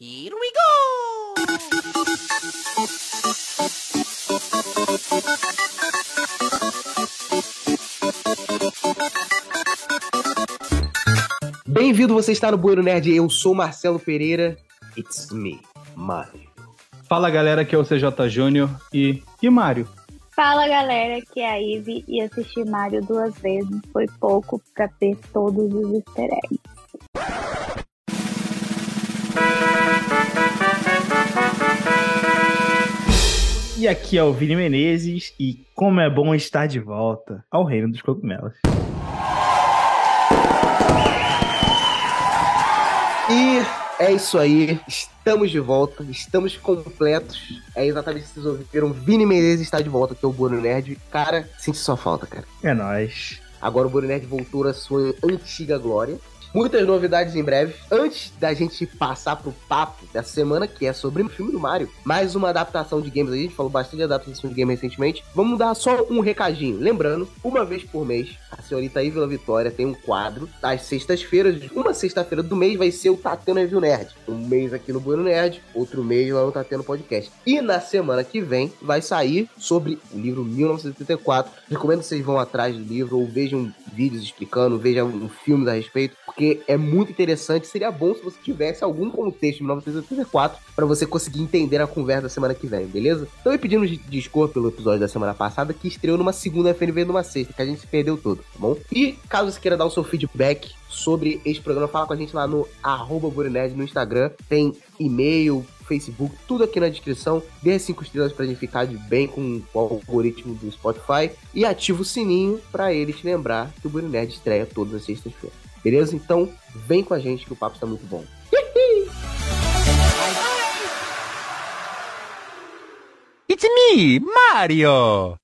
Here we go! Bem-vindo, você está no Bueiro Nerd. Eu sou Marcelo Pereira. It's me, Mario. Fala galera, aqui é o CJ Júnior e. E Mário? Fala galera, aqui é a Ivy e assistir Mario duas vezes foi pouco pra ter todos os easter eggs. E aqui é o Vini Menezes e como é bom estar de volta ao Reino dos Cogumelos. E é isso aí. Estamos de volta. Estamos completos. É exatamente o que vocês ouviram. Vini Menezes está de volta aqui ao Bueiro Nerd. Cara, sente sua falta, cara. É nóis. Agora o Bueiro Nerd voltou à sua antiga glória. Muitas novidades em breve. Antes da gente passar pro papo dessa semana, que é sobre o filme do Mario, mais uma adaptação de games. A gente falou bastante de adaptação de games recentemente. Vamos dar só um recadinho. Lembrando, uma vez por mês, a senhorita Ivila Vitória tem um quadro às sextas-feiras. Uma sexta-feira do mês vai ser o Tatendo Review Nerd. Um mês aqui no Bueno Nerd, outro mês lá no Tatendo Podcast. E na semana que vem vai sair sobre o livro 1984. Recomendo que vocês vão atrás do livro ou vejam vídeos explicando, vejam um filme a respeito, porque é muito interessante. Seria bom se você tivesse algum contexto de 1984 para você conseguir entender a conversa da semana que vem, beleza? Então eu pedindo desculpa pelo episódio da semana passada que estreou numa segunda FNV numa sexta, que a gente se perdeu todo, tá bom? E caso você queira dar o seu feedback sobre este programa, fala com a gente lá no arroba no Instagram. Tem e-mail, Facebook, tudo aqui na descrição. Dê as 5 estrelas pra gente ficar de bem com o algoritmo do Spotify. E ativa o sininho pra eles lembrar que o Burinerd estreia todas as sextas-feiras. Beleza? Então, vem com a gente que o papo está muito bom. It's me, Mario!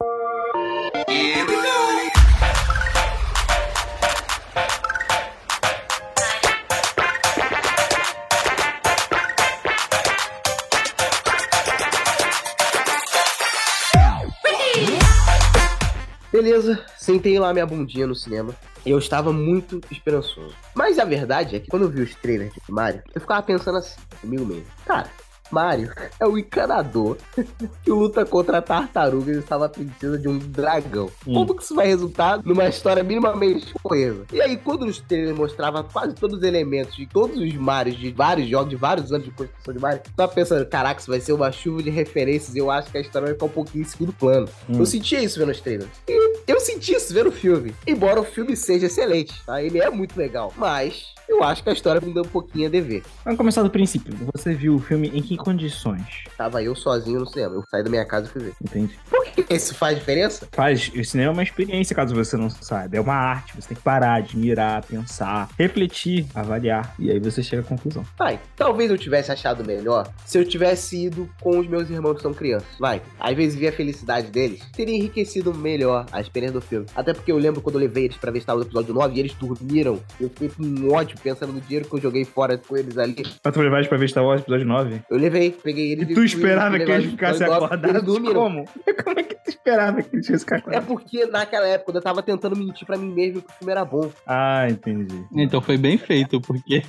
Beleza, sentei lá minha bundinha no cinema. E eu estava muito esperançoso. Mas a verdade é que quando eu vi os trailers de Mario, eu ficava pensando assim, comigo mesmo. Cara, Mario é o encanador que luta contra tartarugas e estava princesa de um dragão. Hum. Como que isso vai resultar numa história minimamente coesa? E aí, quando os trailers mostravam quase todos os elementos de todos os Marios, de vários jogos, de vários anos de construção de Mario, eu tava pensando, caraca, isso vai ser uma chuva de referências e eu acho que a história vai ficar um pouquinho em segundo plano. Hum. Eu sentia isso vendo os trailers. E eu senti isso vendo o filme. Embora o filme seja excelente, tá? Ele é muito legal. Mas eu acho que a história me deu um pouquinho a dever. Vamos começar do princípio. Você viu o filme em que condições? Tava eu sozinho no cinema. Eu saí da minha casa e fui ver. Entende? Por que isso faz diferença? Faz, o cinema é uma experiência, caso você não saiba. É uma arte, você tem que parar, admirar, pensar, refletir, avaliar. E aí você chega à conclusão. Vai, talvez eu tivesse achado melhor se eu tivesse ido com os meus irmãos que são crianças. Vai, às vezes ver a felicidade deles teria enriquecido melhor a experiência do filme. Até porque eu lembro quando eu levei eles pra ver Star Wars episódio 9 e eles dormiram. Eu fiquei com ódio pensando no dinheiro que eu joguei fora com eles ali. Pra tu levar eles pra ver Star Wars episódio 9? Eu levei, peguei eles E tu esperava que levar eles ficassem episódio 9, acordados Eles dormiram. como? Como é que tu esperava que eles ficassem É acordados? porque naquela época eu tava tentando mentir pra mim mesmo que o filme era bom. Ah, entendi. Então foi bem feito, porque.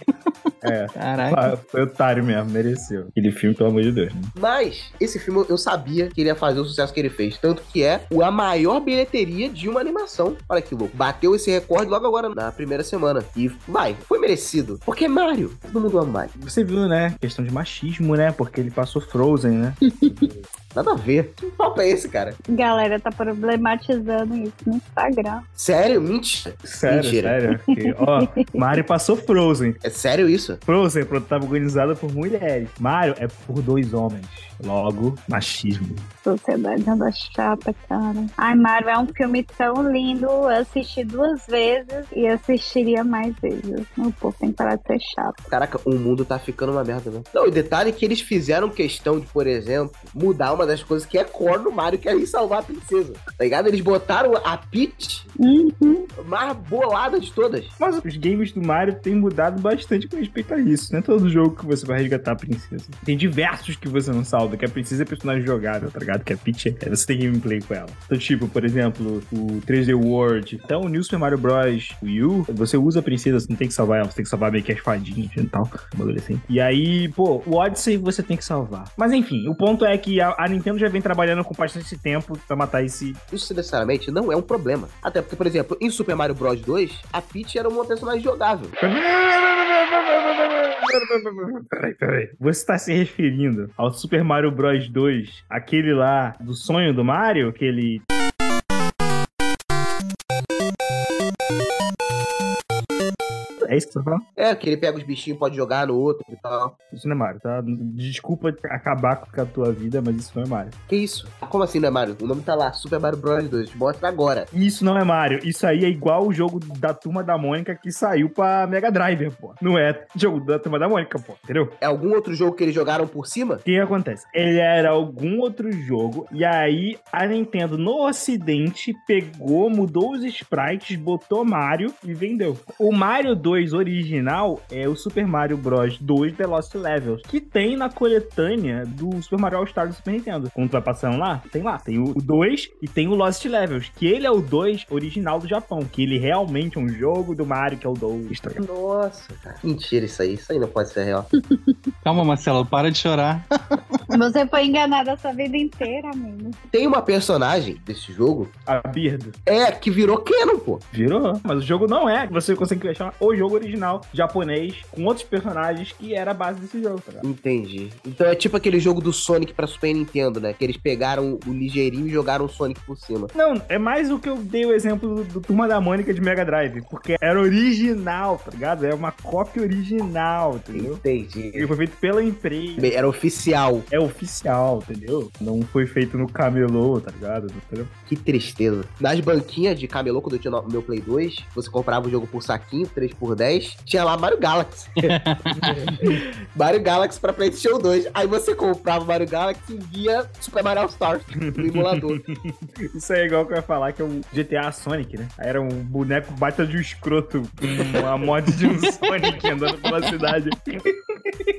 É. Caraca. Foi otário mesmo, mereceu. Aquele filme, pelo amor de Deus. Né? Mas esse filme eu sabia que ele ia fazer o sucesso que ele fez. Tanto que é a maior bilheteria de uma animação. Olha que louco. Bateu esse recorde logo agora na primeira semana. E vai, foi merecido. Porque é Mario. Todo mundo ama Mario. Você viu, né? Questão de machismo, né? Porque ele passou Frozen, né? Nada a ver. Que papo é esse, cara? Galera tá problematizando isso no Instagram. Sério? Mentira. Sério, Mentira. sério. Porque, ó, Mario passou Frozen. É sério isso? Frozen é protagonizada por mulheres. Mario é por dois homens. Logo, machismo. Sociedade anda chata, cara. Ai, Mario é um filme tão lindo. Eu assisti duas vezes e assistiria mais vezes. O povo tem que parar de ser chato. Caraca, o mundo tá ficando uma merda, né? Não, o detalhe é que eles fizeram questão de, por exemplo, mudar uma uma das coisas que é core no Mario, que é ir salvar a princesa. Tá ligado? Eles botaram a Peach Uhum. mais bolada de todas. Mas os games do Mario têm mudado bastante com respeito a isso. Não é todo jogo que você vai resgatar a princesa. Tem diversos que você não salva, que a princesa é personagem jogável, tá ligado? Que a Peach é, você tem gameplay com ela. Então, tipo, por exemplo, o 3D World, até o New Super Mario Bros. Wii U, você usa a princesa, você não tem que salvar ela, você tem que salvar meio que as fadinhas e tal, assim. E aí, pô, o Odyssey você tem que salvar. Mas enfim, o ponto é que a, a Nintendo já vem trabalhando com bastante tempo pra matar esse Isso necessariamente não é um problema. Até porque, por exemplo, em Super Mario Bros 2, a Peach era uma personagem jogável. Peraí, peraí. Você tá se referindo ao Super Mario Bros 2, aquele lá do sonho do Mario, aquele. É isso que você tá falando? É, que ele pega os bichinhos, pode jogar no outro e tal. Isso não é Mario, tá? Desculpa acabar com a tua vida, mas isso não é Mario. Que isso? Como assim não é Mario? O nome tá lá, Super Mario Bros 2. Mostra agora. Isso não é Mario. Isso aí é igual o jogo da Turma da Mônica que saiu pra Mega Drive, pô. Não é jogo da Turma da Mônica, pô. Entendeu? É algum outro jogo que eles jogaram por cima? O que acontece? Ele era algum outro jogo, e aí a Nintendo no ocidente pegou, mudou os sprites, botou Mario e vendeu. O Mario 2 original é o Super Mario Bros 2 The Lost Levels, que tem na coletânea do Super Mario All Star do Super Nintendo. Quando tu vai passando lá, tem lá, tem o 2 e tem o Lost Levels, que ele é o 2 original do Japão, que ele realmente é um jogo do Mario que é o 2. tá ligado? Nossa, cara. Mentira isso aí. Isso aí não pode ser real. Calma, Marcelo, para de chorar. Você foi enganado a sua vida inteira, amigo. Tem uma personagem desse jogo, A Birdo. é, que virou Canon, pô. Virou, mas o jogo não é. Você consegue achar o jogo original japonês com outros personagens que era a base desse jogo, tá ligado? Entendi. Então é tipo aquele jogo do Sonic pra Super Nintendo, né? Que eles pegaram o ligeirinho e jogaram o Sonic por cima. Não, é mais o que eu dei o exemplo do, do Turma da Mônica de Mega Drive, porque era original, tá ligado? É uma cópia original, entendeu? Entendi. Ele foi feito pela empresa. Era oficial. É oficial, entendeu? Não foi feito no camelô, tá ligado? Entendeu? Que tristeza. Nas banquinhas de camelô, quando eu tinha no meu Play 2, você comprava o jogo por saquinho, 3 por 10, tinha lá Mario Galaxy. Mario Galaxy pra PlayStation 2. Aí você comprava Mario Galaxy via Super Mario All Stars no emulador. Isso é igual que eu ia falar que é o GTA Sonic, né? Aí era um boneco baita de um escroto com uma mod de um Sonic andando pela cidade.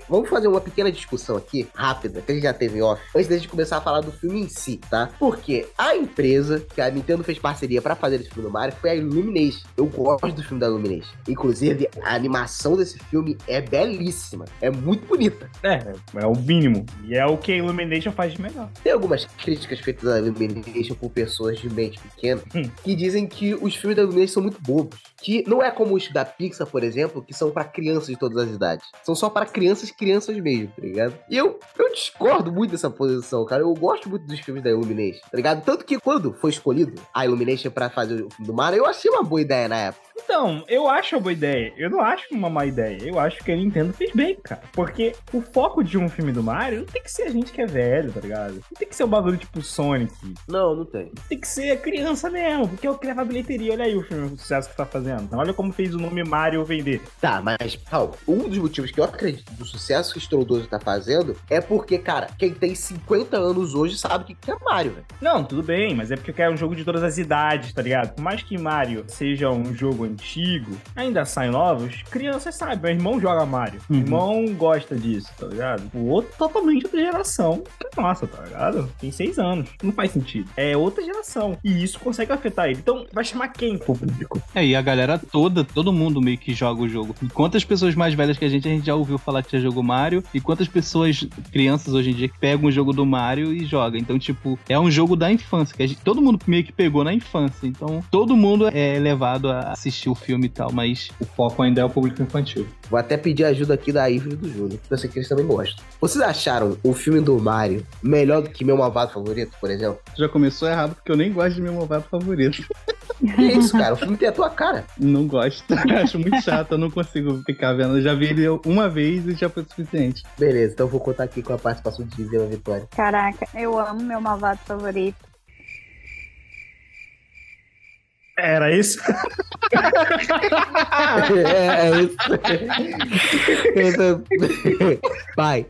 Vamos fazer uma pequena discussão aqui, rápida, que a gente já teve off, antes da gente começar a falar do filme em si, tá? Porque a empresa que a Nintendo fez parceria pra fazer esse filme do Mario foi a Illumination. Eu gosto do filme da Illumination. Inclusive, a animação desse filme é belíssima. É muito bonita. É, é o mínimo. E é o que a Illumination faz de melhor. Tem algumas críticas feitas à Illumination por pessoas de mente pequena Hum. que dizem que os filmes da Illumination são muito bobos. Que não é como os da Pixar, por exemplo, que são pra crianças de todas as idades. São só para crianças, crianças mesmo, tá ligado? E eu, eu discordo muito dessa posição, cara. Eu gosto muito dos filmes da Illumination, tá ligado? Tanto que quando foi escolhido a Illumination pra fazer o filme do Mario, eu achei uma boa ideia na época. Então, eu acho uma boa ideia. Eu não acho uma má ideia. Eu acho que a Nintendo fez bem, cara. Porque o foco de um filme do Mario não tem que ser a gente que é velho, tá ligado? Não tem que ser um bagulho tipo Sonic. Não, não tem. Tem que ser criança mesmo, porque é o que leva a bilheteria. Olha aí o filme, o sucesso que tá fazendo. Então, olha como fez o nome Mario vender. Tá, mas, calma. Um dos motivos que eu acredito do sucesso que Strondoso tá fazendo é porque, cara, quem tem 50 anos hoje sabe o que que é Mario, velho. Não, tudo bem, mas é porque eu quero um jogo de todas as idades, tá ligado? Por mais que Mario seja um jogo antigo, ainda saem novos, crianças sabem. Meu irmão joga Mario. Meu Uhum. irmão gosta disso, tá ligado? O outro totalmente outra geração que nossa, tá ligado? Tem seis anos. Não faz sentido. É outra geração. E isso consegue afetar ele. Então, vai chamar quem pro público? É, e a galera toda, todo mundo meio que joga o jogo. E quantas pessoas mais velhas que a gente, a gente já ouviu falar que já jogou Mario, e quantas pessoas, crianças hoje em dia, que pegam o jogo do Mario e jogam. Então, tipo, é um jogo da infância, que a gente, todo mundo meio que pegou na infância. Então, todo mundo é levado a assistir o filme e tal, mas o foco ainda é o público infantil. Vou até pedir ajuda aqui da Ivy e do Júnior, que eu sei que eles também gostam. Vocês acharam o filme do Mario melhor do que meu malvado favorito, por exemplo? Já começou errado, porque eu nem gosto de meu malvado favorito. Que isso, cara? O filme tem a tua cara. Não gosto. Acho muito chato, eu não consigo ficar vendo. Eu já vi ele uma vez e já foi suficiente. Beleza, então eu vou contar aqui com a participação de Viva Vitória. Caraca, eu amo meu malvado favorito. Era isso? é, é isso. Pai.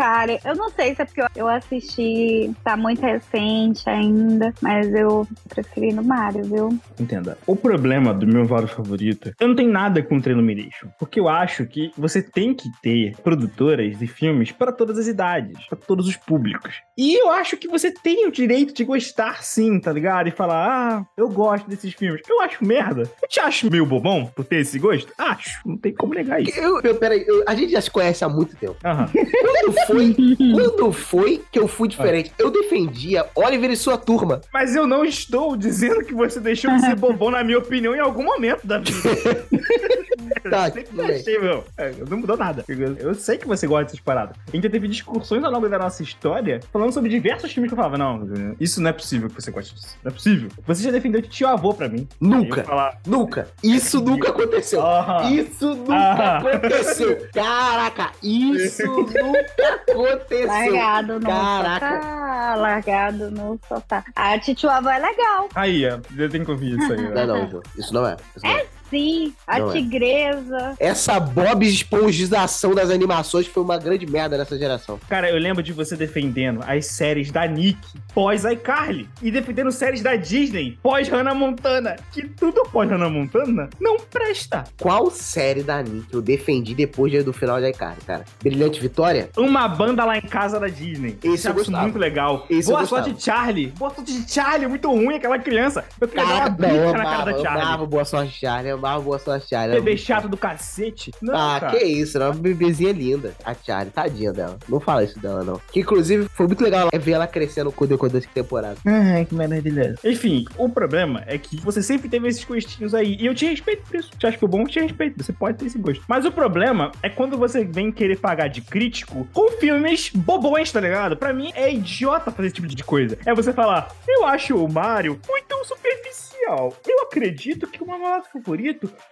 Cara, eu não sei se é porque eu assisti, tá muito recente ainda, mas eu preferi no Mario, viu? Entenda. O problema do meu Mario favorito, eu não tenho nada contra Illumination, porque eu acho que você tem que ter produtoras de filmes para todas as idades, para todos os públicos. E eu acho que você tem o direito de gostar sim, tá ligado? E falar, ah, eu gosto desses filmes. Eu acho merda. Eu te acho meio bobão por ter esse gosto? Acho. Não tem como negar isso. Eu, eu, peraí, eu- a gente já se conhece há muito tempo. Aham. Quando foi, quando foi que eu fui diferente? Eu defendia Oliver e sua turma. Mas eu não estou dizendo que você deixou de ser bobão, na minha opinião, em algum momento da vida. Tá, Eu sempre achei, meu. É, Não mudou nada. Eu- sei que você gosta dessas paradas. A gente já teve discussões ao longo da nossa história falando sobre diversos filmes que eu falava: não, isso não é possível que você goste disso. Não é possível. Você já defendeu de tio avô pra mim. Nunca, falar, nunca. Isso nunca aconteceu. "Ah, Isso nunca Ah. aconteceu. Caraca, isso nunca aconteceu. Largado no Caraca. sofá. Largado no sofá. A titio avó é legal. Aí, ó, eu tenho que ouvir isso aí. ó. Não, não, Ju, isso não é. Isso não é. Sim, a Não é. tigresa. Essa Bob esponjização das animações foi uma grande merda nessa geração. Cara, eu lembro de você defendendo as séries da Nick pós iCarly e defendendo séries da Disney pós Hannah Montana. Que tudo pós Hannah Montana não presta. Qual série da Nick eu defendi depois do final de iCarly, cara? Brilhante Vitória? Uma banda lá em casa da Disney. Esse eu acho gostava. muito legal. Esse eu Boa sorte, Charlie. Boa sorte de Charlie. Muito ruim aquela criança. Eu queria dar uma eu bica na cara da eu Charlie. amava Boa Sorte Charlie, eu amava Boa Sorte Charlie. Bebê chato do cacete. Não, Ah, cara. que isso, era uma bebezinha linda. A Charlie, tadinha dela. Não fala isso dela, não. Que inclusive foi muito legal ver ela crescendo com o decorrer dessa temporada. Ai, que maravilhoso. Enfim, o problema é que você sempre teve esses gostinhos aí. E eu te respeito por isso. Te acho que o bom, eu te respeito. Você pode ter esse gosto. Mas o problema é quando você vem querer pagar de crítico com filmes bobões, tá ligado? Pra mim é idiota fazer esse tipo de coisa. É você falar, eu acho o Mario muito superficial. Eu acredito que o meu malvado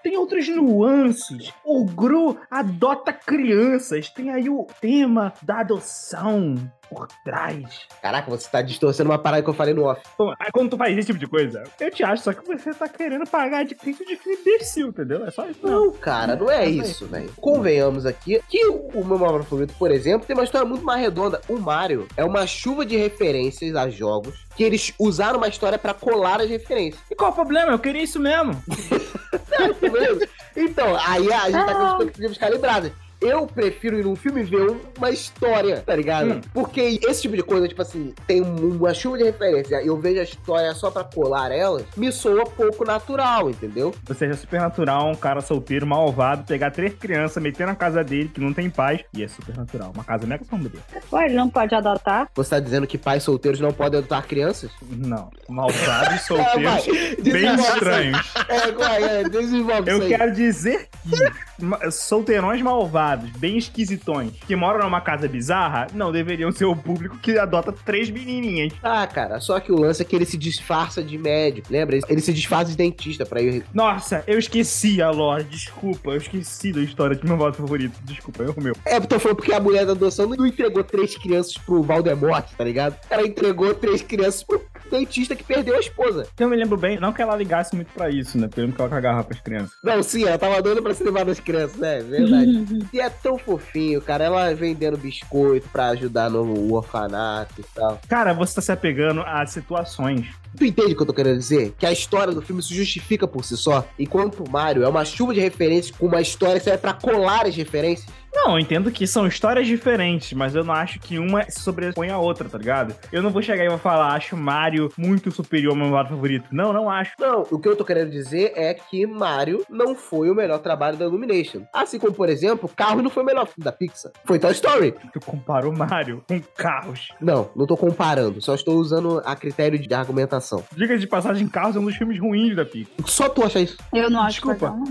tem outras nuances. O Gru adota crianças. Tem aí o tema da adoção por trás. Caraca, você tá distorcendo uma parada que eu falei no off. Aí quando tu faz esse tipo de coisa, eu te acho, só que você tá querendo pagar de crítico de filme imbecil, entendeu? É só isso. Não. Não, cara, não é isso, velho. Convenhamos aqui que o meu Mario favorito, por exemplo, tem uma história muito mais redonda. O Mario é uma chuva de referências a jogos que eles usaram uma história pra colar as referências. E qual o problema? Eu queria isso mesmo. então, aí a gente tá com Ah. expectativas calibradas. Eu prefiro ir num filme e ver uma história, tá ligado? Hum. Porque esse tipo de coisa, tipo assim, tem uma chuva de referência e eu vejo a história só pra colar elas, me soa pouco natural, entendeu? Você é super natural, um cara solteiro, malvado, pegar três crianças, meter na casa dele, que não tem paz, e é super natural. Uma casa mega sombria. Ué, ele não pode adotar? Você tá dizendo que pais solteiros não podem adotar crianças? Não. Malvados, vai. solteiros, bem isso aí. estranhos. É, vai, é, desenvolve Eu isso aí. quero dizer que solteirões malvados, bem esquisitões, que moram numa casa bizarra, não deveriam ser o público que adota três menininhas. Ah, cara, só que o lance é que ele se disfarça de médico, lembra? Ele se disfarça de dentista pra ir... Nossa, eu esqueci a lore, desculpa, eu esqueci da história de meu voto favorito, desculpa, erro meu. É, tô falando porque a mulher da adoção não entregou três crianças pro Valdemort, tá ligado? Ela entregou três crianças pro dentista que perdeu a esposa. Eu me lembro bem, não que ela ligasse muito pra isso, né, porque eu lembro que ela cagava pras crianças. Não, sim, ela tava dando pra se levar das crianças, né? Verdade. e é tão fofinho, cara. Ela vendendo biscoito pra ajudar no orfanato e tal. Cara, você tá se apegando a situações. Tu entende o que eu tô querendo dizer? Que a história do filme se justifica por si só. Enquanto o Mario é uma chuva de referências com uma história que serve pra colar as referências. Não, eu entendo que são histórias diferentes, mas eu não acho que uma se sobrepõe à outra, tá ligado? Eu não vou chegar e vou falar, acho Mario muito superior ao meu lado favorito. Não, não acho. Não, o que eu tô querendo dizer é que Mario não foi o melhor trabalho da Illumination. Assim como, por exemplo, Carro não foi o melhor filme da Pixar. Foi Toy Story. Tu compara o Mario com carros. Não, não tô comparando. Só estou usando a critério de argumentação. Diga de passagem, Carros é um dos filmes ruins da Pixar. Só tu acha isso. Eu não acho Desculpa. não.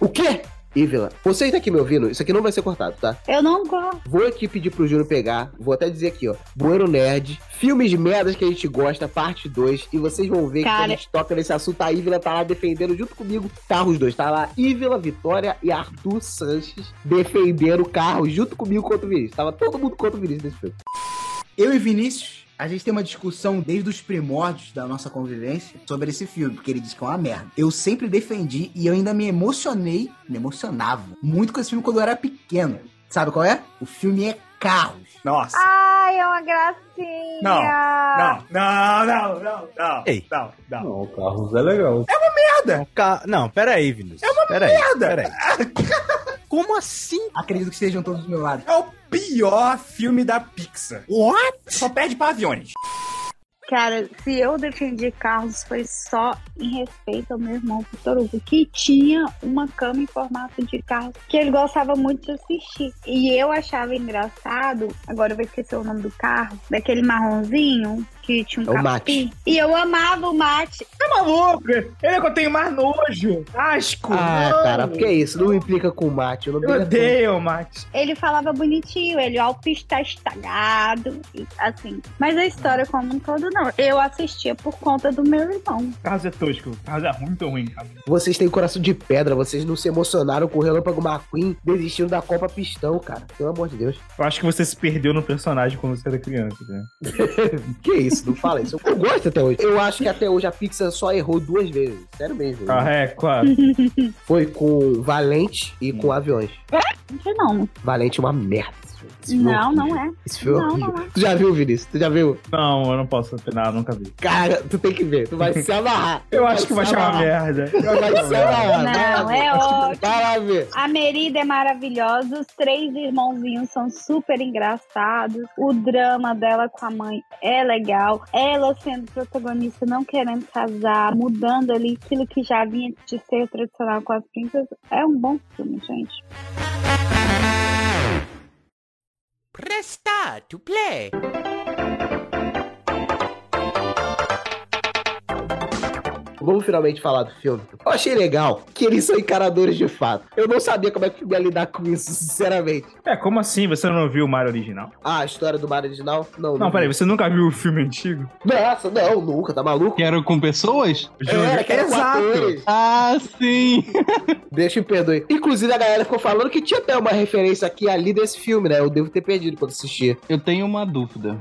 O quê? Ívila, você que tá aqui me ouvindo, isso aqui não vai ser cortado, tá? Eu não gosto. Vou aqui pedir pro Júnior pegar, vou até dizer aqui, ó. Bueiro Nerd, filmes de merdas que a gente gosta, parte 2. E vocês vão ver que Cara. quando a gente toca nesse assunto, a Ívila tá lá defendendo junto comigo carros dois. Tá lá Ívila, Vitória e Arthur Sanches defendendo carros junto comigo contra o Vinícius. Tava todo mundo contra o Vinícius nesse filme. Eu e Vinícius, a gente tem uma discussão desde os primórdios da nossa convivência sobre esse filme, porque ele diz que é uma merda. Eu sempre defendi e eu ainda me emocionei, me emocionava muito com esse filme quando eu era pequeno. Sabe qual é? O filme é carros. Nossa. Ai, é uma gracinha. Não, Não, não, não, não, não. Ei. Não, não. Não, Carros é legal. Merda. Ca- Não, pera aí, Vinícius. É uma pera merda. Aí, pera aí. Como assim? Acredito que estejam todos do meu lado. É o pior filme da Pixar. What? Só perde pra aviões. Cara, se eu defendi carros foi só em respeito ao meu irmão Vitor Hugo, que tinha uma cama em formato de carro que ele gostava muito de assistir. E eu achava engraçado, agora eu vou esquecer o nome do carro, daquele marronzinho que tinha um É o capim. E eu amava o mate. Tá maluco? Ele é que eu tenho mais nojo. Asco. Ah, não. cara, porque é isso? Não me implica com o mate. Eu não Eu odeio o mate. Ele falava bonitinho, ele, ó, o piso tá estragado, e assim. Mas a história como um todo, não. Eu assistia por conta do meu irmão. O Carros é tosco. O Carros é muito ruim, cara. Vocês têm coração de pedra, vocês não se emocionaram com o Relâmpago McQueen desistindo da Copa Pistão, cara. Pelo amor de Deus. Eu acho que você se perdeu no personagem quando você era criança, né? Que isso, não fala isso. Eu gosto até hoje. Eu acho que até hoje a Pixar só errou duas vezes. Sério mesmo. Ah, é, claro. Foi com Valente e com Aviões. Não sei não. Valente é uma merda. Não, não é. Esse filme é Não, horrível. não é. Tu já viu, Vinícius? Tu já viu? Não, eu não posso opinar, nunca vi. Cara, tu tem que ver. Tu vai se amarrar. Eu acho que vai chamar merda. Vai se amarrar. Não, é ótimo. Vai lá ver. A Merida é maravilhosa, os três irmãozinhos são super engraçados, o drama dela com a mãe é legal, ela sendo protagonista, não querendo casar, mudando ali aquilo que já vinha de ser tradicional com as princesas, é um bom filme, gente. Presta to play. Vamos finalmente falar do filme. Eu achei legal que eles são encaradores de fato. Eu não sabia como é que eu ia lidar com isso, sinceramente. É, como assim? Você não viu o Mario original? Ah, a história do Mario original? Não, Não, peraí, vi. você nunca viu o filme antigo? Nossa, não, nunca, tá maluco? Que eram com pessoas? É, que era com Exato. Ah, sim! Deixa eu perdoe. Inclusive, a galera ficou falando que tinha até uma referência aqui ali desse filme, né? Eu devo ter perdido quando assisti. Eu tenho uma dúvida.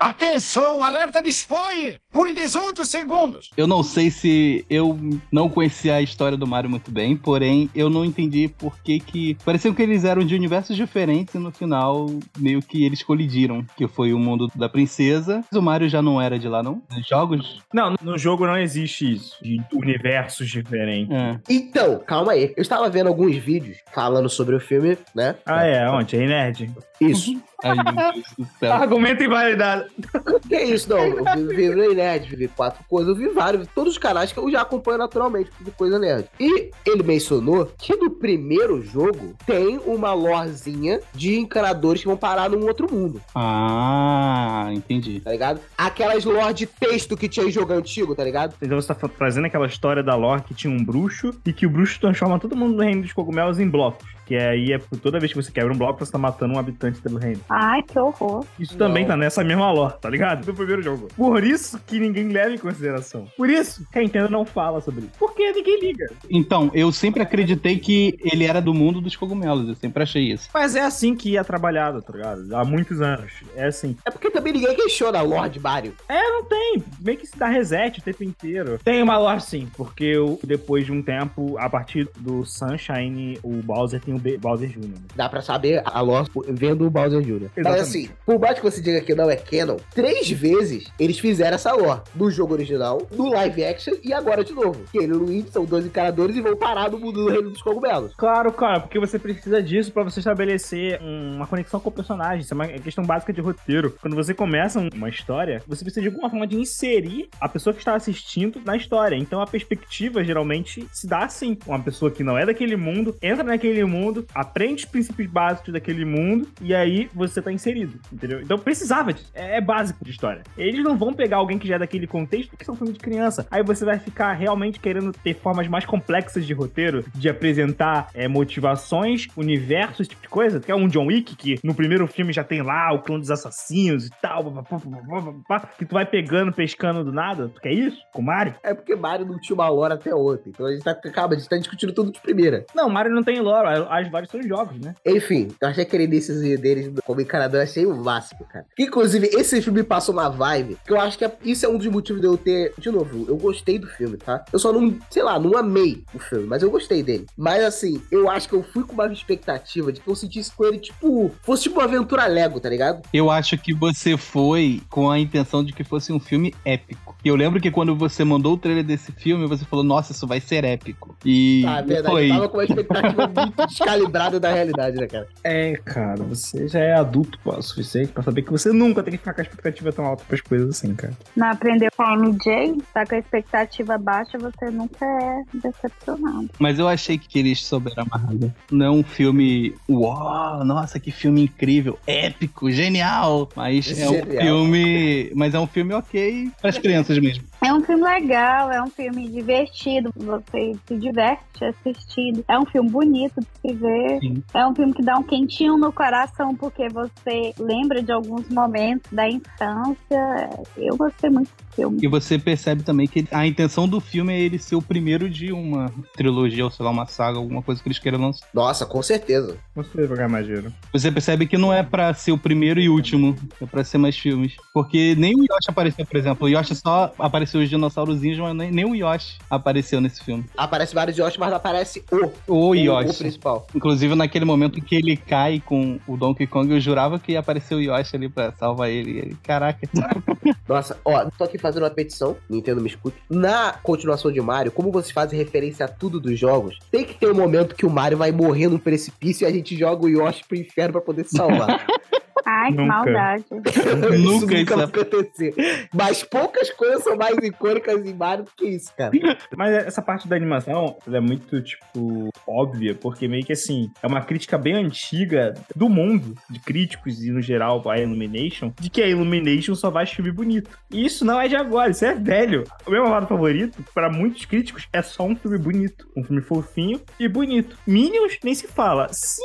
Atenção, alerta de spoiler! Por 18 segundos! Eu não sei se eu não conhecia a história do Mario muito bem, porém eu não entendi por que que... Pareceu que eles eram de universos diferentes e no final meio que eles colidiram, que foi o mundo da princesa. Mas o Mario já não era de lá, não? Nos jogos? Não, no jogo não existe isso, de universos diferentes. É. Então, calma aí. Eu estava vendo alguns vídeos falando sobre o filme, né? Ah, é? Onde? Aí, Nerd? Isso. Ai, meu Deus do céu. Argumento invalidado. que isso, não. Eu vi, vi Play Nerd, vi quatro coisas, eu vi vários, todos os canais que eu já acompanho naturalmente de coisa nerd. E ele mencionou que no primeiro jogo tem uma lorezinha de encanadores que vão parar num outro mundo, Ah, entendi. tá ligado? Aquelas lore de texto que tinha em jogo antigo, tá ligado? Então você tá trazendo aquela história da lore que tinha um bruxo e que o bruxo transforma todo mundo no reino dos cogumelos em blocos. Que aí é por toda vez que você quebra um bloco, você tá matando um habitante do reino. Ai, que horror. Isso Não. também tá nessa mesma lore, tá ligado? Do primeiro jogo. Por isso que ninguém leva em consideração. Por isso que a Nintendo não fala sobre isso. Porque ninguém liga. Então, eu sempre acreditei que ele era do mundo dos cogumelos, eu sempre achei isso. Mas é assim que é trabalhado, tá ligado? Há muitos anos. É assim. É porque também ninguém questiona a lore de Mario. É, não tem. Meio que se dá reset o tempo inteiro. Tem uma lore sim, porque eu, depois de um tempo, a partir do Sunshine, o Bowser tem o B- Bowser Jr. Dá pra saber a lore vendo o Bowser Jr. Mas Exatamente. assim, por mais que você diga que não é canon, três vezes eles fizeram essa lore. No jogo original, no live action e agora de novo. Que ele e o Luigi são dois encaradores e vão parar no mundo do reino dos cogumelos. Claro, cara, porque você precisa disso pra você estabelecer um- uma conexão com o personagem. Isso é uma questão básica de roteiro. Quando você começa um- uma história, você precisa de alguma forma de inserir a pessoa que está assistindo na história. Então a perspectiva geralmente se dá assim. Uma pessoa que não é daquele mundo, entra naquele mundo, aprende os princípios básicos daquele mundo e aí você tá inserido, entendeu? Então precisava disso. É, é básico de história. Eles não vão pegar alguém que já é daquele contexto porque são filmes de criança. Aí você vai ficar realmente querendo ter formas mais complexas de roteiro, de apresentar é, motivações, universos, esse tipo de coisa. Que é um John Wick que no primeiro filme já tem lá o clã dos assassinos e tal, pá, pá, pá, que tu vai pegando, pescando do nada. Tu quer isso? Com Mario? É porque Mario não tinha uma lore até ontem. Então a gente tá, calma, a gente tá discutindo tudo de primeira. Não, Mario não tem lore. As várias são jogos, né? Enfim, eu achei aquele iníciozinho deles como encanador, achei o máximo, cara. Inclusive, esse filme passou uma vibe que eu acho que é- isso é um dos motivos de eu ter. De novo, eu gostei do filme, tá? Eu só não, sei lá, não amei o filme, mas eu gostei dele. Mas assim, eu acho que eu fui com uma expectativa de que eu sentisse com ele, tipo, fosse tipo uma aventura Lego, tá ligado? Eu acho que você foi com a intenção de que fosse um filme épico. E eu lembro que quando você mandou o trailer desse filme, você falou, nossa, isso vai ser épico. E Ah, é verdade, foi. eu tava com uma expectativa muito descalibrada da realidade, né, cara? É, cara, você já é adulto pô, o suficiente pra saber que você nunca tem que ficar com a expectativa tão alta pras coisas assim, cara. Não aprendeu com a MJ? Tá com a expectativa baixa, você nunca é decepcionado. Mas eu achei que eles souberam amarrar. Não é um filme, uau, nossa, que filme incrível, épico, genial. Mas é um Genial. filme. Mas é um filme ok pras crianças mesmo. É um filme legal, é um filme divertido, você se diverte assistindo. É um filme bonito de se ver. Sim. É um filme que dá um quentinho no coração, porque você lembra de alguns momentos da infância. Eu gostei muito do filme. E você percebe também que a intenção do filme é ele ser o primeiro de uma trilogia, ou sei lá, uma saga, alguma coisa que eles queiram lançar. Nossa, com certeza. Não sei jogar mageiro. Você percebe que não é pra ser o primeiro e último, é pra ser mais filmes. Porque nem o Yoshi apareceu, por exemplo. O Yoshi só apareceu os dinossaurozinhos, mas nem, nem o Yoshi apareceu nesse filme. Aparece vários Yoshi, mas não aparece o, O o, o Yoshi. principal. Inclusive, naquele momento que ele cai com o Donkey Kong, eu jurava que ia aparecer o Yoshi ali pra salvar ele. Ele, Caraca. Nossa, ó, tô aqui fazendo uma petição, Nintendo me escute. Na continuação de Mario, como vocês fazem referência a tudo dos jogos, tem que ter um momento que o Mario vai morrer num precipício e a gente joga o Yoshi pro inferno pra poder salvar. Ai, que Nunca. maldade. Nunca isso isso vai acontecer. Mas poucas coisas são mais icônicas em Mario do que isso, cara. Mas essa parte da animação, ela é muito, tipo, óbvia, porque meio que assim, é uma crítica bem antiga do mundo, de críticos e no geral a Illumination, de que a Illumination só faz filme bonito. E isso não é de agora, isso é velho. O meu lado favorito, para muitos críticos, é só um filme bonito. Um filme fofinho e bonito. Minions nem se fala. Sim.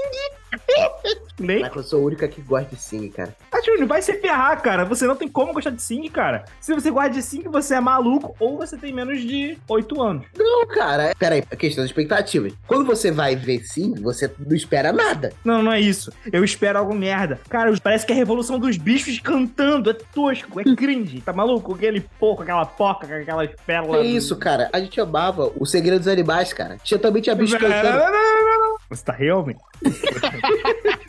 Nem Mas eu sou o único aqui que gosta de Sing, cara. ah, Júnior, vai se ferrar, cara. Você não tem como gostar de Sing, cara. Se você gosta de Sing, você é maluco ou você tem menos de 8 anos. Não, cara. é- Pera aí, a questão das expectativas. Quando você vai ver Sing, você não espera nada. Não, não é isso. Eu espero algo merda. Cara, parece que é a revolução dos bichos cantando. É tosco, é cringe. Tá maluco? Aquele porco, aquela porca, aquelas Que pérolas. isso, cara? A gente amava o Segredo dos Animais, cara. Tinha também tinha bicho cantando. Você tá realmente?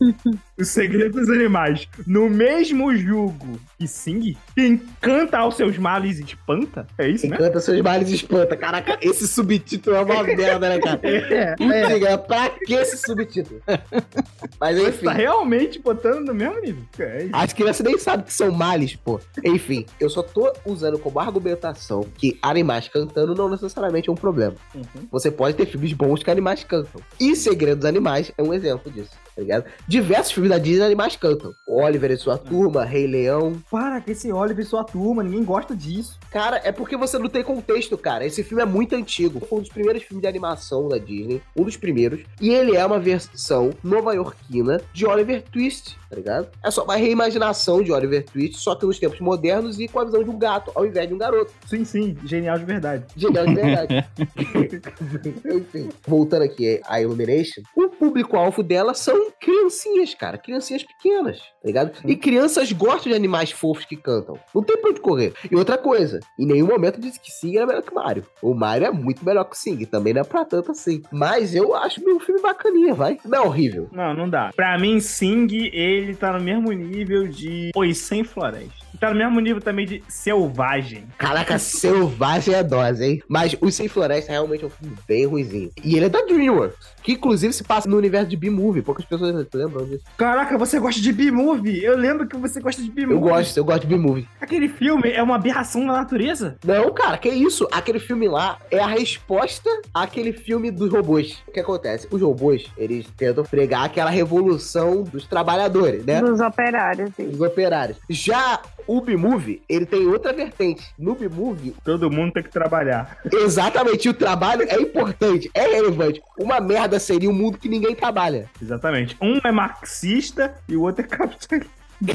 o segredo dos animais. No mesmo jugo que Sing, quem canta aos seus males espanta? É isso, né? Canta seus males e espanta. Caraca, esse subtítulo é uma merda, né, cara? É, Me diga, pra que esse subtítulo? Mas Você enfim. tá realmente botando no mesmo nível. É. As crianças nem sabem que são males, pô. Enfim, eu só tô usando como argumentação que animais cantando não necessariamente é um problema. Uhum. Você pode ter filmes bons que animais cantam. E Segredo dos Animais é um exemplo disso, tá ligado? Diversos filmes da Disney animais cantam. Oliver e sua turma, Rei Leão. Para que esse Oliver e sua turma, ninguém gosta disso. Cara, é porque você não tem contexto, cara. Esse filme é muito antigo. Foi um dos primeiros filmes de animação da Disney. Um dos primeiros. E ele é uma versão nova-iorquina de Oliver Twist, tá ligado? É só uma reimaginação de Oliver Twist, só que nos tempos modernos e com a visão de um gato, ao invés de um garoto. Sim, sim, genial de verdade. Genial de verdade. Enfim, voltando aqui à Illumination, o público-alvo dela são criancinhas, cara. Criancinhas pequenas, tá ligado? E crianças gostam de animais fofos que cantam. Não tem pra onde correr. E outra coisa, em nenhum momento disse que Sing era melhor que Mario. O Mario é muito melhor que o Sing, também não é pra tanto assim. Mas eu acho um filme bacaninha, vai. Não é horrível. Não, não dá. Pra mim, Sing, ele tá no mesmo nível de Os Sem Floresta. Tá no mesmo nível também de Selvagem. Caraca, selvagem é dose, hein? Mas O Sem Floresta realmente é um filme bem ruizinho. E ele é da DreamWorks, que inclusive se passa no universo de B-Movie. Poucas pessoas lembram disso. Caraca, você gosta de B-Movie? Eu lembro que você gosta de B-Movie. Eu gosto, eu gosto de B-Movie. Aquele filme é uma aberração da natureza. Não, cara, que isso? Aquele filme lá é a resposta àquele filme dos robôs. O que acontece? Os robôs, eles tentam pregar aquela revolução dos trabalhadores, né? Dos operários. isso. Dos operários. Já o B-Movie, ele tem outra vertente. No B-Movie, Todo mundo tem que trabalhar. exatamente, o trabalho é importante, é relevante. Uma merda seria um mundo que ninguém trabalha. Exatamente. Um é marxista e o outro é capitalista.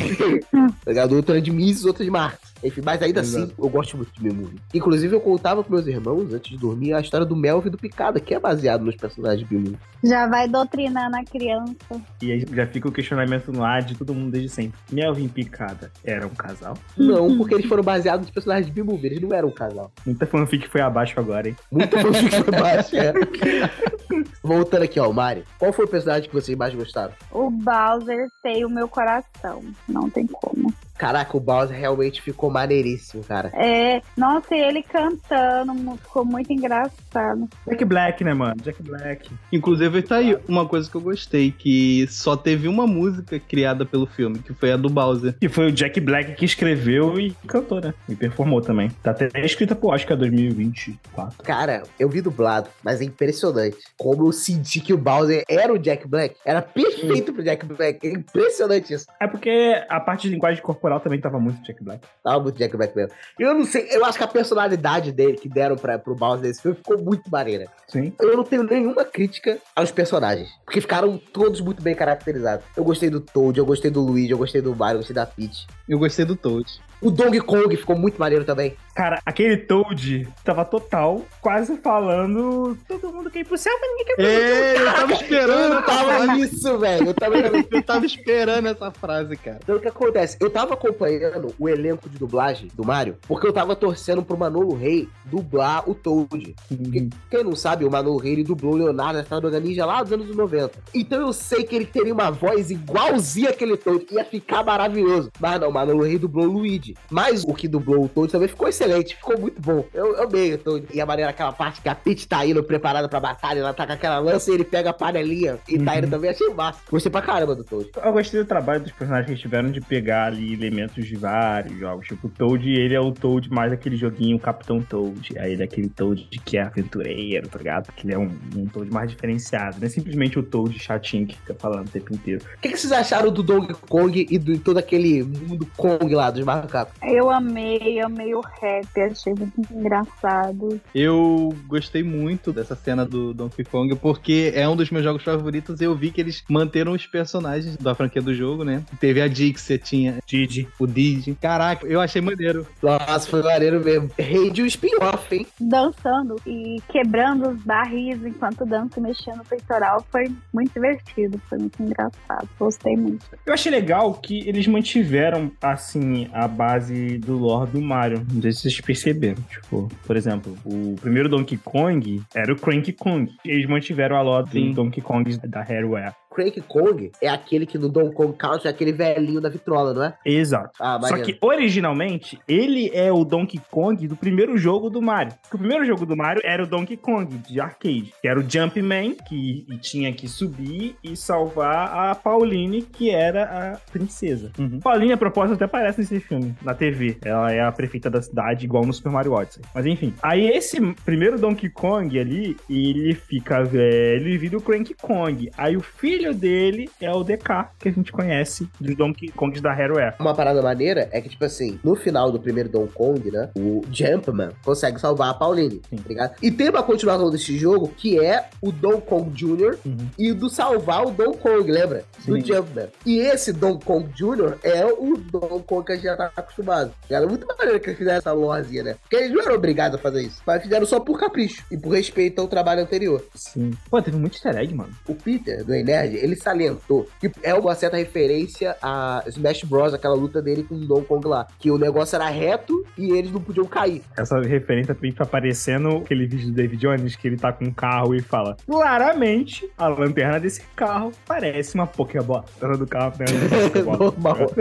tá ligado? Outra é de Mises, outra de Marx. Enfim, mas ainda Exato. assim, eu gosto muito de B-Movie. Inclusive, eu contava com meus irmãos, antes de dormir, a história do Melvin e do Picada, que é baseado nos personagens de B-Movie. Já vai doutrinando a criança. E aí já fica o questionamento no ar de todo mundo desde sempre. Melvin e Picada eram um casal? Não, porque eles foram baseados nos personagens de B-Movie, eles não eram um casal. Muita fanfic foi abaixo agora, hein? Muito fanfic foi baixo, é. Voltando aqui, ó, o Mario. Qual foi o personagem que vocês mais gostaram? O Bowser tem o meu coração. Não tem como. Caraca, o Bowser realmente ficou maneiríssimo, cara. É, nossa, e ele cantando ficou muito engraçado. Jack Black, né, mano? Jack Black. Inclusive, tá aí uma coisa que eu gostei, que só teve uma música criada pelo filme, que foi a do Bowser. E foi o Jack Black que escreveu e cantou, né? E performou também. Tá até escrita pro Oscar 2024. Cara, eu vi dublado, mas é impressionante. Como eu senti que o Bowser era o Jack Black. Era perfeito pro Jack Black. É impressionante isso. É porque a parte de linguagem corporal também tava muito Jack Black. Tava muito Jack Black mesmo. Eu não sei, eu acho que a personalidade dele que deram pra, pro Bowser desse filme ficou muito maneira. Sim. Eu não tenho nenhuma crítica aos personagens, porque ficaram todos muito bem caracterizados. Eu gostei do Toad, eu gostei do Luigi, eu gostei do Mario, eu gostei da Peach. Eu gostei do Toad. O Donkey Kong ficou muito maneiro também. Cara, aquele Toad tava total, quase falando todo mundo quer ir pro céu, mas ninguém quer ir pro É, eu tava esperando Eu tava nisso, velho. Eu tava Eu tava esperando essa frase, cara. Então o que acontece? Eu tava acompanhando o elenco de dublagem do Mario, porque eu tava torcendo pro Manolo Rey dublar o Toad. Porque, quem não sabe, o Manolo Rey ele dublou o Leonardo na Tartaruga Ninja lá dos anos 90. Então eu sei que ele teria uma voz igualzinha aquele Toad, ia ficar maravilhoso. Mas não, o Manolo Rey dublou o Luigi. Mas o que dublou o Toad também ficou excelente, ficou muito bom. Eu, eu amei o Toad. E a maneira, aquela parte que a Peach tá indo preparada pra batalha, ela tá com aquela lança e ele pega a panelinha e tá indo também, achei massa. Gostei pra caramba do Toad. Eu gostei do trabalho dos personagens que tiveram de pegar ali elementos de vários jogos. Tipo, o Toad, ele é o Toad mais aquele joguinho Capitão Toad. Aí ele é aquele Toad que é aventureiro, tá ligado? Que ele é um, um Toad mais diferenciado. Não é simplesmente o Toad chatinho que fica falando o tempo inteiro. O que, que vocês acharam do Donkey Kong e do todo aquele mundo Kong lá dos macacos? Eu amei, amei o rap, achei muito engraçado. Eu gostei muito dessa cena do Donkey Kong, porque é um dos meus jogos favoritos e eu vi que eles manteram os personagens da franquia do jogo, né? Teve a Dixie, tinha Didi. o Didi. Caraca, eu achei maneiro. Nossa, foi maneiro mesmo. Rende um spin-off, hein? Dançando e quebrando os barris enquanto dança e mexendo no peitoral foi muito divertido, foi muito engraçado. Gostei muito. Eu achei legal que eles mantiveram, assim, a base do lore do Mario. Não sei se vocês perceberam. Tipo, por exemplo, o primeiro Donkey Kong era o Cranky Kong. Eles mantiveram a lore do Donkey Kong da Rareware. Crank Kong é aquele que no Donkey Kong Country é aquele velhinho da vitrola, não é? Exato. Ah, Só que, originalmente, ele é o Donkey Kong do primeiro jogo do Mario. Porque o primeiro jogo do Mario era o Donkey Kong, de arcade. Que era o Jumpman, que tinha que subir e salvar a Pauline, que era a princesa. Uhum. Pauline, a propósito, até aparece nesse filme, na TV. Ela é a prefeita da cidade, igual no Super Mario Odyssey. Mas enfim. Aí esse primeiro Donkey Kong ali, ele fica velho e vira o Cranky Kong. Aí o filho dele é o DK, que a gente conhece dos Donkey Kongs da Rareware. Uma parada maneira é que, tipo assim, no final do primeiro Donkey Kong, né? O Jumpman consegue salvar a Pauline, Sim. tá ligado? E tem uma continuação desse jogo que é o Donkey Kong Jr. Uhum. e do salvar o Donkey Kong, lembra? Do Sim. Jumpman. E esse Donkey Kong Jr. é o Donkey Kong que a gente já tá acostumado. Era muito maneiro que eles fizeram essa lorezinha, né? Porque eles não eram obrigados a fazer isso. Mas fizeram só por capricho e por respeito ao trabalho anterior. Sim. Pô, teve muito easter egg, mano. O Peter, do Ele salientou que é uma certa referência a Smash Bros, aquela luta dele com o Donkey Kong lá. Que o negócio era reto e eles não podiam cair. Essa referência também tá parecendo aquele vídeo do David Jones que ele tá com um carro e fala: Claramente, a lanterna desse carro parece uma Pokébola. Do carro Pokébola. Normal.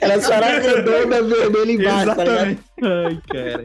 Ela só era redonda, vermelha embaixo, tá? Exatamente. Ai, cara.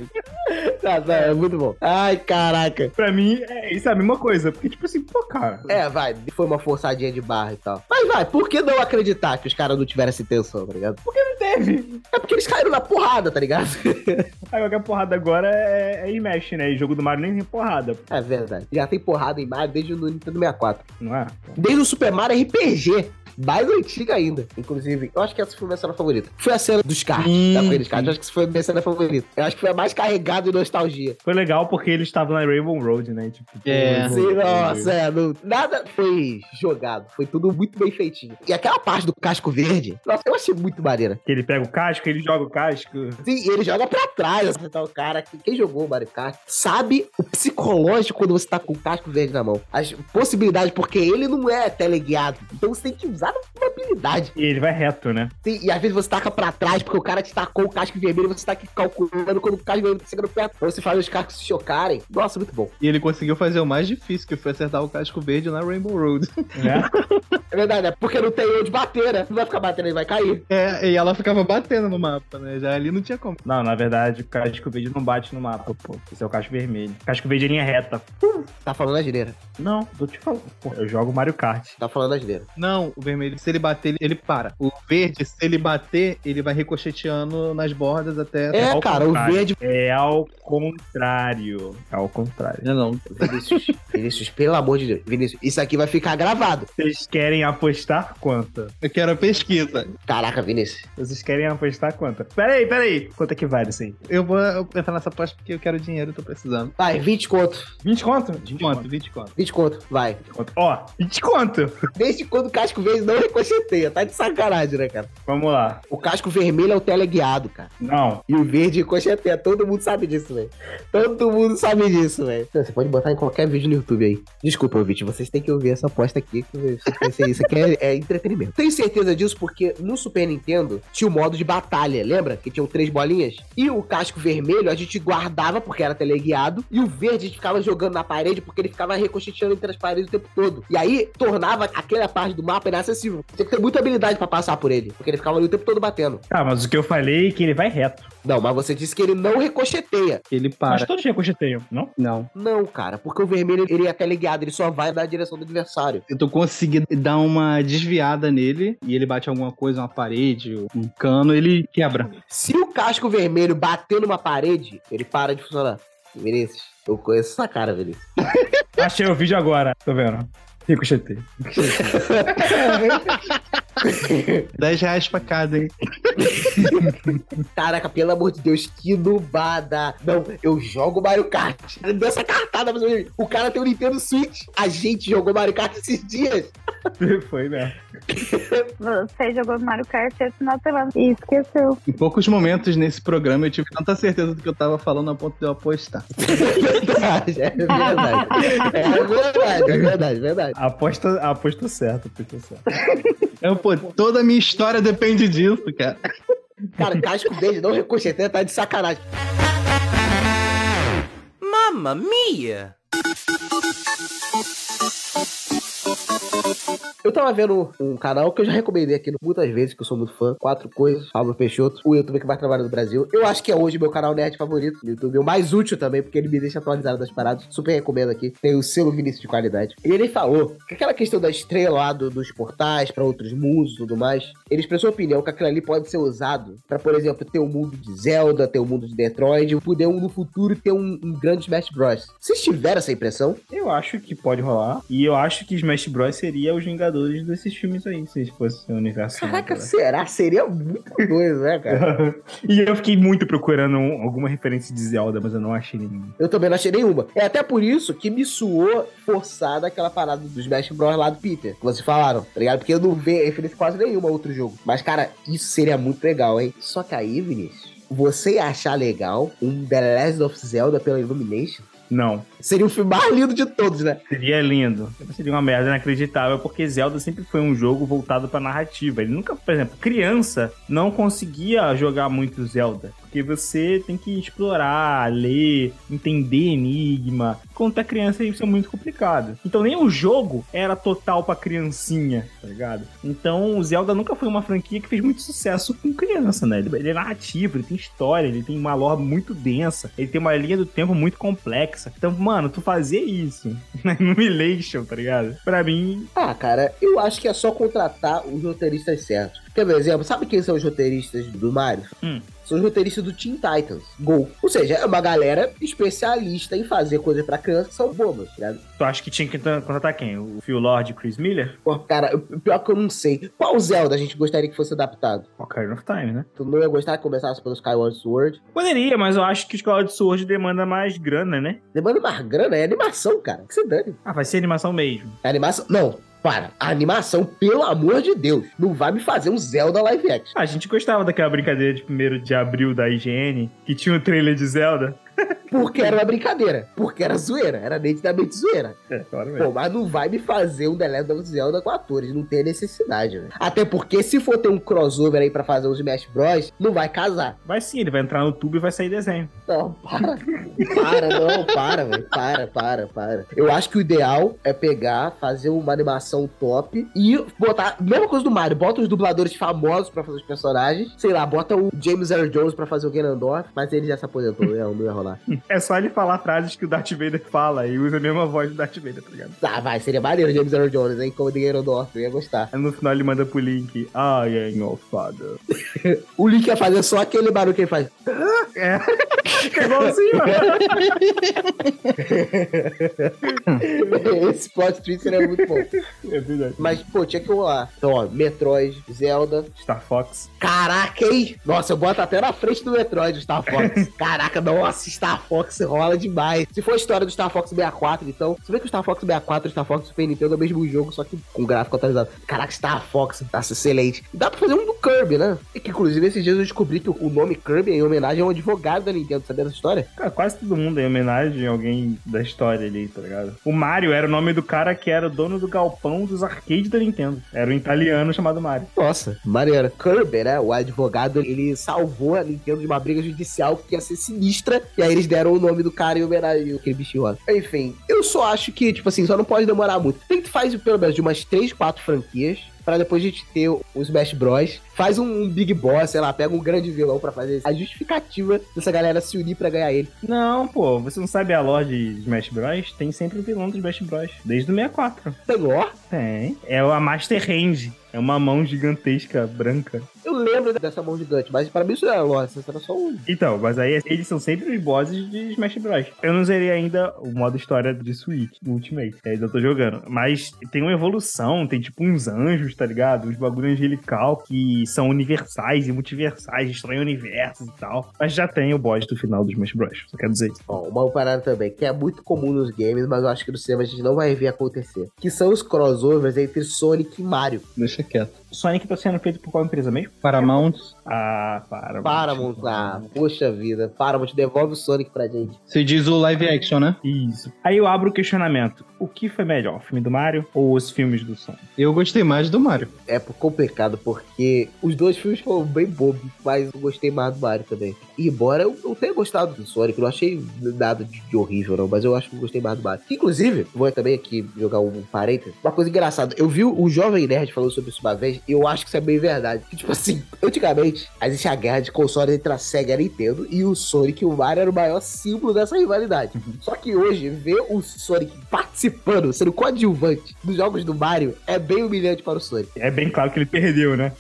Tá, tá, é muito bom. Ai, caraca. Pra mim, é isso é a mesma coisa. Porque, tipo assim, pô, cara. É, vai, foi uma forçadinha de barra e tal. Mas vai, por que não acreditar que os caras não tiveram essa intenção, tá ligado? Não teve. É porque eles caíram na porrada, tá ligado? Aí qualquer porrada agora é, é Smash, né? E jogo do Mario nem tem porrada, É verdade. Já tem porrada em Mario desde o Nintendo 64. não é? Desde o Super Mario RPG. Mais antiga ainda. Inclusive, eu acho que essa foi a minha cena favorita. Foi a cena dos carros, Sim, da corrida dos carros. Eu acho que essa foi a minha cena favorita. Eu acho que foi a mais carregada de nostalgia. Foi legal porque ele estava na Rainbow Road, né? Tipo, É. Sim, nossa, é, não- nada foi jogado. Foi tudo muito bem feitinho. E aquela parte do casco verde, nossa, eu achei muito maneira. Que ele pega o casco, ele joga o casco. Sim, e ele joga pra trás, acertar o cara. que- Quem jogou o Mario Kart sabe o psicológico quando você tá com o casco verde na mão. As possibilidades, porque ele não é teleguiado. Então você tem que usar uma habilidade. E ele vai reto, né? Sim, e às vezes você taca pra trás, porque o cara te tacou o casco vermelho e você tá aqui calculando quando o casco vermelho tá chegando perto. Pra você fazer os cascos se chocarem. Nossa, muito bom. E ele conseguiu fazer o mais difícil, que foi acertar o casco verde na Rainbow Road. né? É verdade, né? Porque não tem onde bater, né? Não vai ficar batendo, ele vai cair. É, e ela ficava batendo no mapa, né? Já ali não tinha como. Não, na verdade, o casco verde não bate no mapa, pô. Esse é o casco vermelho. Casco verde é linha reta. Tá falando a gineira. Não, tô te falando. Pô, eu jogo Mario Kart. Tá falando a gineira. Não, o vermelho, se ele bater, ele, para. O verde, se ele bater, ele vai ricocheteando nas bordas até. É, ao cara, o contrário. verde. É ao contrário. É ao contrário. Não, não. Vinícius, Vinícius, pelo amor de Deus. Vinícius, isso aqui vai ficar gravado. Vocês querem apostar quanto? Eu quero a pesquisa. Caraca, Vinícius. Vocês querem apostar quanto? Peraí, peraí. Quanto é que vale isso aí? Eu vou entrar nessa aposta porque eu quero dinheiro, eu tô precisando. Vai, 20 conto. 20 conto? 20 Quanto? 20 conto. 20 conto, vai. conto. Ó, 20 conto. Desde quando o casco não ricocheteia. Tá de sacanagem, né, cara? Vamos lá. O casco vermelho é o teleguiado, cara. Não. E o verde ricocheteia. Todo mundo sabe disso, velho. Todo mundo sabe disso, velho. Você pode botar em qualquer vídeo no YouTube aí. Desculpa, ouvinte. Vocês têm que ouvir essa aposta aqui. Que eu pensei, isso aqui é, é entretenimento. Tenho certeza disso porque no Super Nintendo tinha o modo de batalha, lembra? Que tinham três bolinhas. E o casco vermelho a gente guardava porque era teleguiado. E o verde a gente ficava jogando na parede porque ele ficava ricocheteando entre as paredes o tempo todo. E aí tornava aquela parte do mapa inacessível. Tinha que ter muita habilidade pra passar por ele. Porque ele ficava ali o tempo todo batendo. Tá, mas o que eu falei é que ele vai reto. Não, mas você disse que ele não ricocheteia. Ele Mas para. todos ricocheteiam, não? Não. Não, cara, porque o vermelho ele é até ligado, ele só vai na direção do adversário. Eu tô conseguindo dar uma desviada nele e ele bate alguma coisa, uma parede, um cano, ele quebra. Se o casco vermelho bater numa parede, ele para de funcionar. Vinícius, eu conheço essa cara, Vinícius. Achei o vídeo agora. Tô vendo. Ricochetei. Ricochetei. 10 reais pra cada, hein? Caraca, pelo amor de Deus, que nubada. Não, eu jogo Mario Kart. Dessa cartada, mas o cara tem o Nintendo Switch. A gente jogou Mario Kart esses dias. Foi mesmo. Você jogou Mario Kart esse final de semana e esqueceu. Em poucos momentos nesse programa eu tive tanta certeza do que eu tava falando a ponto de eu apostar. É verdade, é verdade. É verdade, é verdade, é verdade. Aposta, aposta certa, aposta certa. Eu, pô, toda a minha história depende disso, cara. Cara, casco verde não ricocheteia, tá de sacanagem. Mamma mia! Eu tava vendo um canal que eu já recomendei aqui muitas vezes, que eu sou muito fã. Quatro coisas, Pablo Peixoto, o youtuber que mais trabalha no Brasil. Eu acho que é hoje meu canal nerd favorito no YouTube. O mais útil também, porque ele me deixa atualizado das paradas. Super recomendo aqui. Tem o selo Vinícius de qualidade. E ele falou que aquela questão da estrela lá do- dos portais pra outros mundos e tudo mais, ele expressou a opinião que aquilo ali pode ser usado pra, por exemplo, ter um mundo de Zelda, ter um mundo de Detroit, poder um, no futuro ter um, um grande Smash Bros. Vocês tiveram essa impressão? Eu acho que pode rolar. E eu acho que Smash Bros. seria os Vingadores desses filmes aí, se fosse o universo. Caraca, cinematográfico. será? Seria muito doido, né, cara? e eu fiquei muito procurando um- alguma referência de Zelda, mas eu não achei nenhuma. Eu também não achei nenhuma. É até por isso que me suou forçada aquela parada dos Smash Bros. lá do Peter, que vocês falaram, tá ligado? Porque eu não vejo referência quase nenhuma a outro jogo. Mas, cara, isso seria muito legal, hein? Só que aí, Vinícius, você achar legal um The Legend of Zelda pela Illumination? Não. Seria o filme mais lindo de todos, né? Seria lindo. Seria uma merda inacreditável, porque Zelda sempre foi um jogo voltado pra narrativa. Ele nunca, por exemplo, criança não conseguia jogar muito Zelda. Porque você tem que explorar, ler, entender enigma. É criança, isso é muito complicado. Então nem o jogo era total pra criancinha, tá ligado? Então o Zelda nunca foi uma franquia que fez muito sucesso com criança, né? Ele ele é narrativo, ele tem história, ele tem uma lore muito densa, ele tem uma linha do tempo muito complexa. Então, mano, tu fazer isso na Illumination, tá ligado? Pra mim, Ah, cara, eu acho que é só contratar os roteiristas certos. Quer ver exemplo? Sabe quem são os roteiristas do Mario? Hum. são os roteiristas do Teen Titans, Go. Ou seja, é uma galera especialista em fazer coisas pra que são bobas, tá ligado? Tu acha que tinha que contratar quem? O Phil Lord e Chris Miller? Pô, cara, o pior que eu não sei. Qual Zelda a gente gostaria que fosse adaptado? Ocarina of Time, né? Tu não ia gostar que começasse pelo Skyward Sword? Poderia, mas eu acho que Escola de Sword demanda mais grana, né? Demanda mais grana, é animação, cara. Que você dane. Ah, vai ser animação mesmo. É animação. Não, para. A animação, pelo amor de Deus, não vai me fazer um Zelda live action. Ah, a gente gostava daquela brincadeira de 1 de abril da IGN, que tinha um trailer de Zelda. Porque era uma brincadeira. Porque era zoeira. Era nitidamente zoeira. É, claro mesmo. Pô, mas não vai me fazer um The Legend of Zelda com atores. Não tem necessidade, velho. Até porque se for ter um crossover aí pra fazer os Smash Bros, não vai casar. Vai sim, ele vai entrar no tubo e vai sair desenho. Não, para. para, não, para, velho. Para, para, para. Eu acho que o ideal é pegar, fazer uma animação top e botar. Mesma coisa do Mario, bota os dubladores famosos pra fazer os personagens. Sei lá, bota o James Earl Jones pra fazer o Ganondorf, mas ele já se aposentou, não, não ia rolar. É só ele falar frases que o Darth Vader fala e usa a mesma voz do Darth Vader, tá ligado? Ah, vai, seria maneiro o James Earl Jones, hein? Como o Ganondorf, eu ia gostar. Aí no final ele manda pro Link, I am your father. O Link ia fazer só aquele barulho que ele faz. É. É igualzinho, Esse plot twist seria muito bom. É verdade. Mas, pô, tinha que rolar. Então, ó, Metroid, Zelda. Star Fox. Caraca, hein? Nossa, eu boto até na frente do Metroid o Star Fox. Caraca, nossa, Star Fox rola demais. Se for a história do Star Fox 64, então, você vê que o Star Fox 64 e o Star Fox Super Nintendo é o mesmo jogo, só que com gráfico atualizado. Caraca, Star Fox, tá excelente. Dá pra fazer um do Kirby, né? E que, inclusive, esses dias eu descobri que o nome Kirby é em homenagem a um advogado da Nintendo, sabia dessa história? Cara, quase todo mundo é em homenagem a alguém da história ali, tá ligado? O Mario era o nome do cara que era dono do galpão dos arcades da Nintendo. Era um italiano chamado Mario. Nossa, maneiro. Kirby, né? O advogado, ele salvou a Nintendo de uma briga judicial que ia ser sinistra. E aí eles deram o nome do cara em homenagem àquele bichinho lá. Enfim, eu só acho que, tipo assim, só não pode demorar muito. Tem que fazer pelo menos de umas 3, 4 franquias. Pra depois a gente ter o Smash Bros. Faz um, um Big Boss, sei lá, pega um grande vilão pra fazer a justificativa dessa galera se unir pra ganhar ele. Não, pô, você não sabe a lore de Smash Bros? Tem sempre o vilão do Smash Bros. Desde o 64. Tem lore? Tem. É a Master Hand. É uma mão gigantesca, branca. Eu lembro dessa mão gigante, mas pra mim isso não era lore, isso era só um. Então, mas aí eles são sempre os bosses de Smash Bros. Eu não zerei ainda o modo história de Switch, do Ultimate. que Ainda tô jogando. Mas tem uma evolução, tem tipo uns anjos, tá ligado? Uns bagulho angelical que são universais e multiversais, destroem universos e tal. Mas já tem o boss do final do Smash Bros. Só quero dizer isso. Ó, uma parada também, que é muito comum nos games, mas eu acho que no cinema a gente não vai ver acontecer. Que são os crossovers entre Sonic e Mario. Deixa quieto. Sonic tá sendo feito por qual empresa mesmo? Paramount. Ah, para. Paramount, ah, poxa vida. Paramount, devolve o Sonic pra gente. Você diz o live action, né? Isso. Aí eu abro o questionamento. O que foi melhor, o filme do Mario ou os filmes do Sonic? Eu gostei mais do Mario. É complicado, porque os dois filmes foram bem bobos, mas eu gostei mais do Mario também. E embora eu, eu tenha gostado do Sonic, eu não achei nada de, de horrível, não, mas eu acho que eu gostei mais do Mario. Inclusive, vou também aqui jogar um parênteses. Uma coisa engraçada, eu vi o Jovem Nerd falando sobre isso uma vez, eu acho que isso é bem verdade. Tipo assim, antigamente, existe a guerra de consoles entre a Sega e a Nintendo, e o Sonic e o Mario era o maior símbolo dessa rivalidade. Só que hoje, ver o Sonic participando, sendo coadjuvante dos jogos do Mario, é bem humilhante para o Sonic. É bem claro que ele perdeu, né?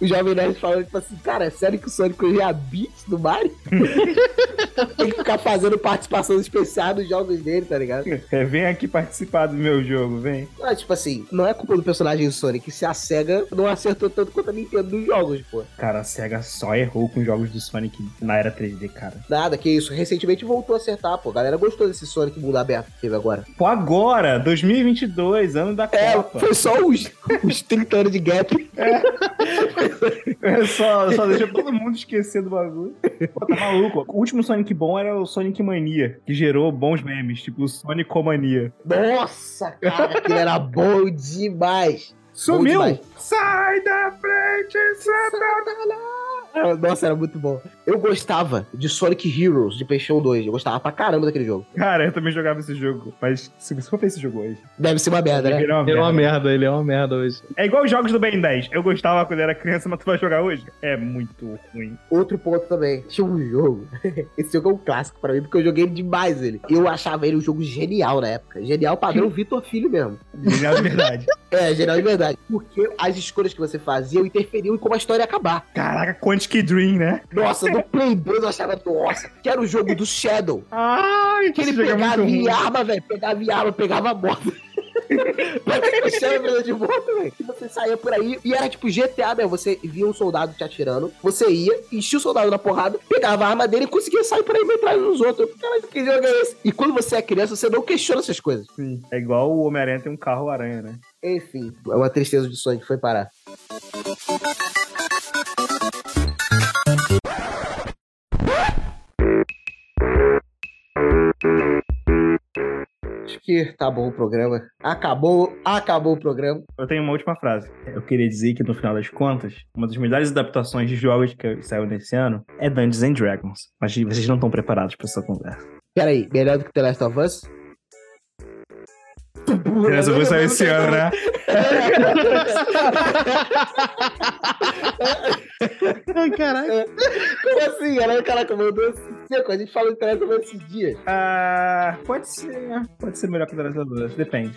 O Jovem Nerd falando, tipo assim, cara, é sério que o Sonic hoje é a Beats do Mario? Tem que ficar fazendo participação especial nos jogos dele, tá ligado? É, vem aqui participar do meu jogo, vem. Mas, tipo assim, não é culpa do personagem do Sonic se a SEGA não acertou tanto quanto a Nintendo nos jogos, pô. Cara, a SEGA só errou com jogos do Sonic na era 3D, cara. Nada, que isso. Recentemente voltou a acertar, pô. A galera gostou desse Sonic mundo aberto que teve agora. Pô, agora, 2022, ano da É, Copa. foi só os, os 30 anos de gap. É, só, só deixa todo mundo esquecer do bagulho. Pô, tá maluco. O último Sonic bom era o Sonic Mania, que gerou bons memes, tipo o Sonic Mania. Nossa, cara, aquilo era bom demais. Sumiu! Sai da frente, Ah, Nossa, era muito bom. Eu gostava de Sonic Heroes de PlayStation 2. Eu gostava pra caramba daquele jogo. Cara, eu também jogava esse jogo, mas se você for ver esse jogo hoje, Deve ser uma merda, né? ele é uma Ele é uma merda. merda, ele é uma merda hoje. É igual os jogos do Ben 10. Eu gostava quando era criança, mas tu vai jogar hoje? É muito ruim. Outro ponto também. Tinha um jogo. Esse jogo é um clássico pra mim, porque eu joguei demais ele. Eu achava ele um jogo genial na época. Genial padrão Vitor Filho mesmo. É verdade. É, geral de verdade. Porque as escolhas que você fazia interferiam em como a história ia acabar. Caraca, Quantic Dream, né? Nossa, no Play 2 eu achava, nossa, que era o jogo do Shadow. Ai, Que ele é pegava ruim. arma, velho. Pegava arma, pegava a moto. De moto, velho. E Você saía por aí e era tipo GTA, velho. Você via um soldado te atirando, você ia, enchia o soldado na porrada, pegava a arma dele e conseguia sair por aí metralhando nos outros. Caralho, que jogo é esse? E quando você é criança, você não questiona essas coisas. Sim. É igual o Homem-Aranha tem um carro-aranha, né? Enfim, é uma tristeza de sonho que foi parar. Que tá bom o programa. Acabou, acabou o programa. Eu tenho uma última frase. Eu queria dizer que, no final das contas, uma das melhores adaptações de jogos que saiu nesse ano é Dungeons and Dragons. Mas vocês não estão preparados pra essa conversa. Pera aí, melhor do que The Last of Us? Essa vai sair esse ano, né? Ai, caraca. Como assim, galera? Caraca, mandou esse seco. A gente falou de Us esses dias. Ah, pode ser. Pode ser melhor que of Us. Depende.